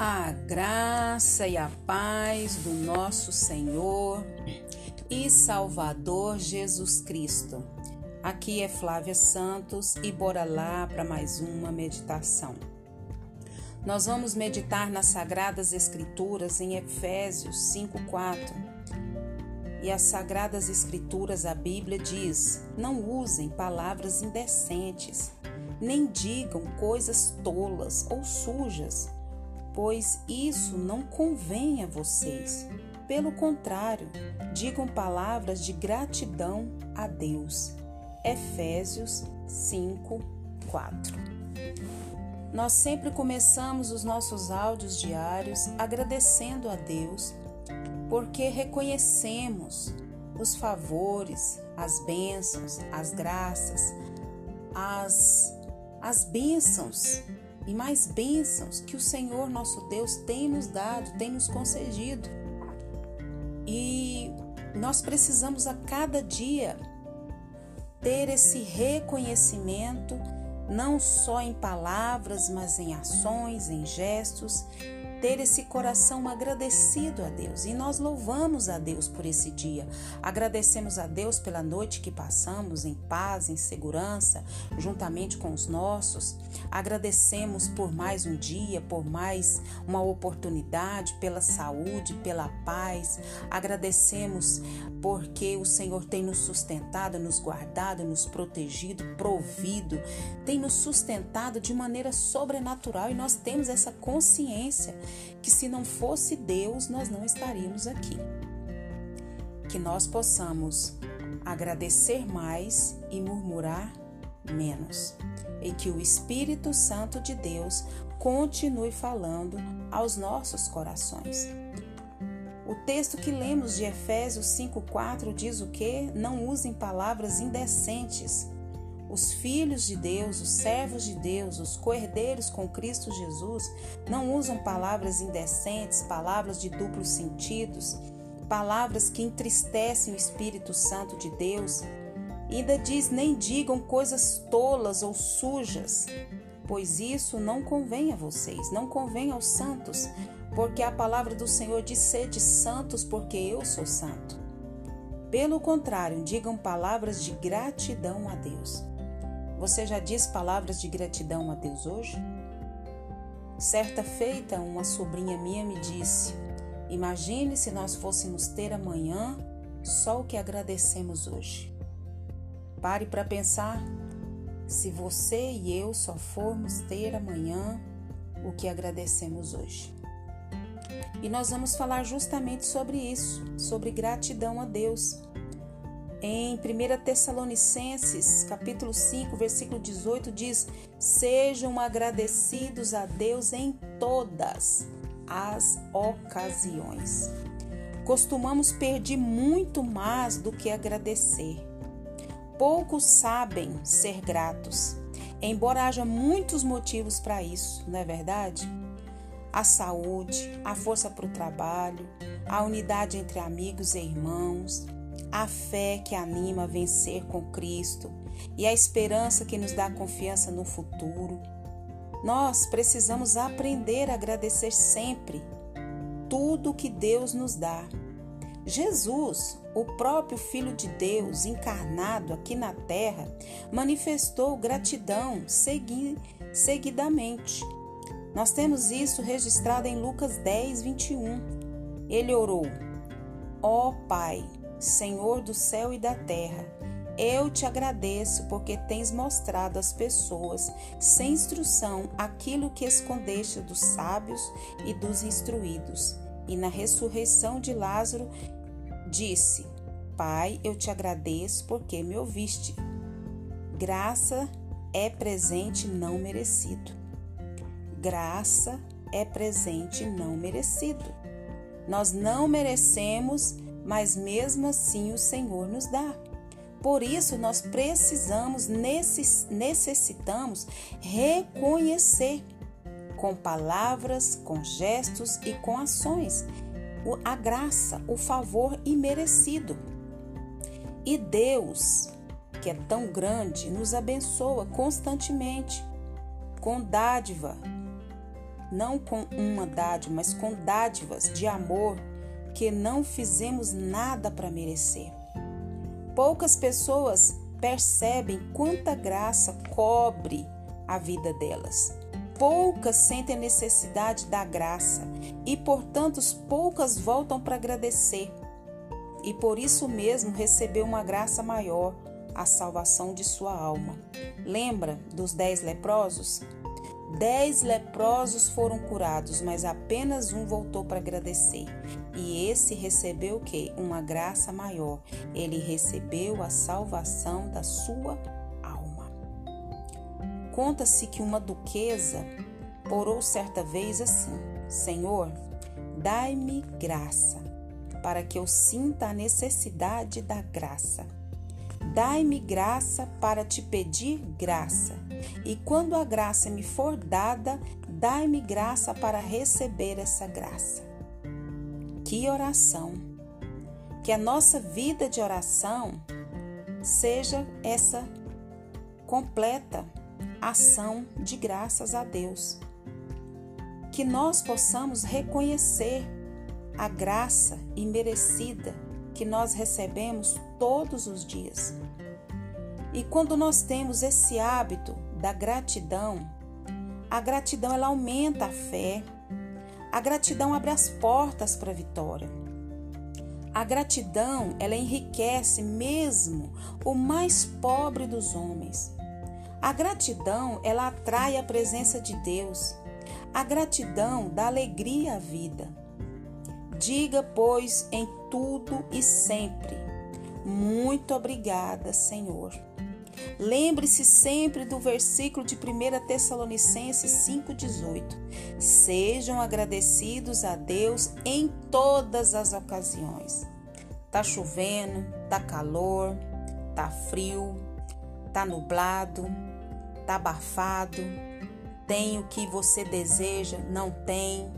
A graça e a paz do nosso Senhor e Salvador Jesus Cristo. Aqui é Flávia Santos e bora lá para mais uma meditação. Nós vamos meditar nas Sagradas Escrituras em Efésios 5:4. E as Sagradas Escrituras, a Bíblia diz: não usem palavras indecentes, nem digam coisas tolas ou sujas pois isso não convém a vocês. Pelo contrário, digam palavras de gratidão a Deus. Efésios 5, 4. Nós sempre começamos os nossos áudios diários agradecendo a Deus, porque reconhecemos os favores, as bênçãos, as graças, as, as bênçãos e mais bênçãos que o Senhor nosso Deus tem nos dado, tem nos concedido. E nós precisamos a cada dia ter esse reconhecimento, não só em palavras, mas em ações, em gestos, ter esse coração agradecido a Deus. E nós louvamos a Deus por esse dia. Agradecemos a Deus pela noite que passamos em paz, em segurança, juntamente com os nossos. Agradecemos por mais um dia, por mais uma oportunidade, pela saúde, pela paz. Agradecemos porque o Senhor tem nos sustentado, nos guardado, nos protegido, provido, tem nos sustentado de maneira sobrenatural e nós temos essa consciência que se não fosse Deus, nós não estaríamos aqui. Que nós possamos agradecer mais e murmurar menos. E que o Espírito Santo de Deus continue falando aos nossos corações. O texto que lemos de Efésios 5:4 diz o que? Não usem palavras indecentes os filhos de Deus, os servos de Deus, os coerdeiros com Cristo Jesus não usam palavras indecentes, palavras de duplos sentidos, palavras que entristecem o Espírito Santo de Deus. Ainda diz: nem digam coisas tolas ou sujas, pois isso não convém a vocês, não convém aos santos, porque a palavra do Senhor diz: sede santos, porque eu sou santo. Pelo contrário, digam palavras de gratidão a Deus. Você já disse palavras de gratidão a Deus hoje? Certa feita, uma sobrinha minha me disse: Imagine se nós fôssemos ter amanhã só o que agradecemos hoje. Pare para pensar se você e eu só formos ter amanhã o que agradecemos hoje. E nós vamos falar justamente sobre isso, sobre gratidão a Deus. Em 1 Tessalonicenses, capítulo 5, versículo 18 diz: "Sejam agradecidos a Deus em todas as ocasiões." Costumamos pedir muito mais do que agradecer. Poucos sabem ser gratos, embora haja muitos motivos para isso, não é verdade? A saúde, a força para o trabalho, a unidade entre amigos e irmãos, a fé que anima a vencer com Cristo e a esperança que nos dá confiança no futuro. Nós precisamos aprender a agradecer sempre tudo que Deus nos dá. Jesus, o próprio Filho de Deus encarnado aqui na terra, manifestou gratidão segui seguidamente. Nós temos isso registrado em Lucas 10, 21. Ele orou: Ó oh, Pai, Senhor do céu e da terra, eu te agradeço porque tens mostrado às pessoas, sem instrução, aquilo que escondeste dos sábios e dos instruídos. E na ressurreição de Lázaro, disse: Pai, eu te agradeço porque me ouviste. Graça é presente não merecido. Graça é presente não merecido. Nós não merecemos mas mesmo assim o Senhor nos dá. Por isso nós precisamos, necessitamos reconhecer com palavras, com gestos e com ações a graça, o favor imerecido. E Deus, que é tão grande, nos abençoa constantemente com dádiva não com uma dádiva, mas com dádivas de amor que não fizemos nada para merecer. Poucas pessoas percebem quanta graça cobre a vida delas. Poucas sentem a necessidade da graça e, portanto, poucas voltam para agradecer. E por isso mesmo recebeu uma graça maior, a salvação de sua alma. Lembra dos dez leprosos? Dez leprosos foram curados, mas apenas um voltou para agradecer. E esse recebeu o que? Uma graça maior. Ele recebeu a salvação da sua alma. Conta-se que uma duquesa orou certa vez assim: Senhor, dai-me graça, para que eu sinta a necessidade da graça. Dai-me graça para te pedir graça. E quando a graça me for dada, dai-me graça para receber essa graça. Que oração! Que a nossa vida de oração seja essa completa ação de graças a Deus. Que nós possamos reconhecer a graça imerecida que nós recebemos todos os dias. E quando nós temos esse hábito da gratidão, a gratidão ela aumenta a fé. A gratidão abre as portas para a vitória. A gratidão, ela enriquece mesmo o mais pobre dos homens. A gratidão, ela atrai a presença de Deus. A gratidão dá alegria à vida. Diga, pois, em tudo e sempre: Muito obrigada, Senhor. Lembre-se sempre do versículo de 1 Tessalonicenses 5,18. Sejam agradecidos a Deus em todas as ocasiões. Tá chovendo, tá calor, tá frio, tá nublado, tá abafado, tem o que você deseja, não tem,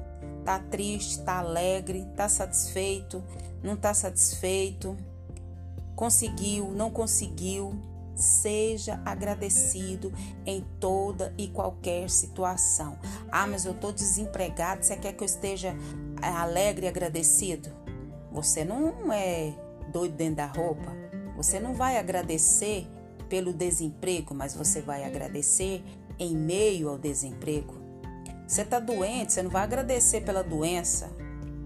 Tá triste, tá alegre, tá satisfeito, não tá satisfeito, conseguiu, não conseguiu. Seja agradecido em toda e qualquer situação. Ah, mas eu tô desempregado, você quer que eu esteja é, alegre e agradecido? Você não é doido dentro da roupa. Você não vai agradecer pelo desemprego, mas você vai agradecer em meio ao desemprego. Você tá doente, você não vai agradecer pela doença,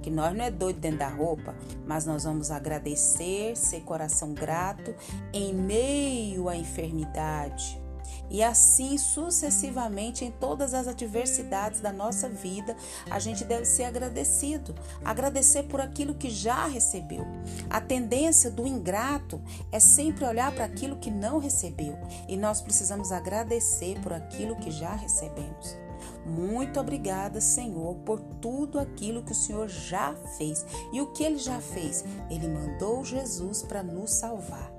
que nós não é doido dentro da roupa, mas nós vamos agradecer, ser coração grato em meio à enfermidade. E assim sucessivamente em todas as adversidades da nossa vida, a gente deve ser agradecido, agradecer por aquilo que já recebeu. A tendência do ingrato é sempre olhar para aquilo que não recebeu, e nós precisamos agradecer por aquilo que já recebemos. Muito obrigada, Senhor, por tudo aquilo que o Senhor já fez. E o que ele já fez? Ele mandou Jesus para nos salvar.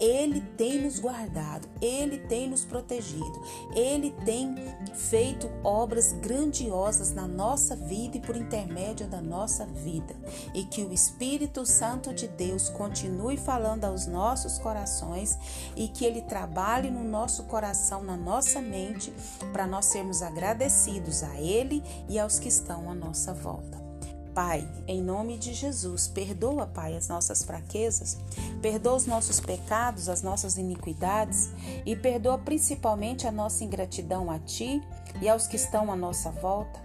Ele tem nos guardado, Ele tem nos protegido, Ele tem feito obras grandiosas na nossa vida e por intermédio da nossa vida. E que o Espírito Santo de Deus continue falando aos nossos corações e que Ele trabalhe no nosso coração, na nossa mente, para nós sermos agradecidos a Ele e aos que estão à nossa volta. Pai, em nome de Jesus, perdoa, Pai, as nossas fraquezas, perdoa os nossos pecados, as nossas iniquidades e perdoa principalmente a nossa ingratidão a Ti e aos que estão à nossa volta.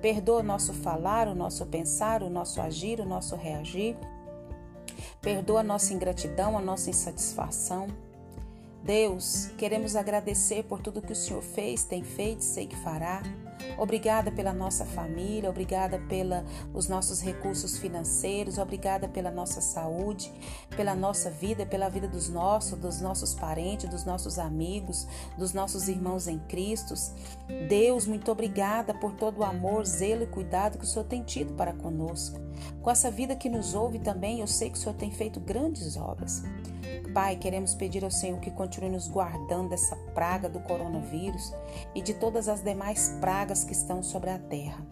Perdoa o nosso falar, o nosso pensar, o nosso agir, o nosso reagir. Perdoa a nossa ingratidão, a nossa insatisfação. Deus, queremos agradecer por tudo que o Senhor fez, tem feito, sei que fará. Obrigada pela nossa família, obrigada pelos nossos recursos financeiros, obrigada pela nossa saúde, pela nossa vida, pela vida dos nossos, dos nossos parentes, dos nossos amigos, dos nossos irmãos em Cristo. Deus, muito obrigada por todo o amor, zelo e cuidado que o Senhor tem tido para conosco. Com essa vida que nos ouve também, eu sei que o Senhor tem feito grandes obras. Pai, queremos pedir ao Senhor que continue nos guardando dessa praga do coronavírus e de todas as demais pragas que estão sobre a terra.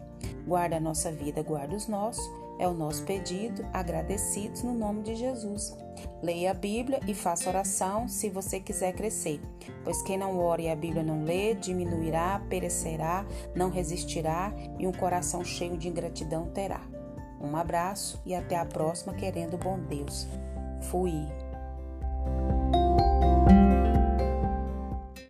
Guarda a nossa vida, guarda os nossos É o nosso pedido, agradecidos no nome de Jesus. Leia a Bíblia e faça oração se você quiser crescer, pois quem não ora e a Bíblia não lê, diminuirá, perecerá, não resistirá e um coração cheio de ingratidão terá. Um abraço e até a próxima, querendo bom Deus. Fui.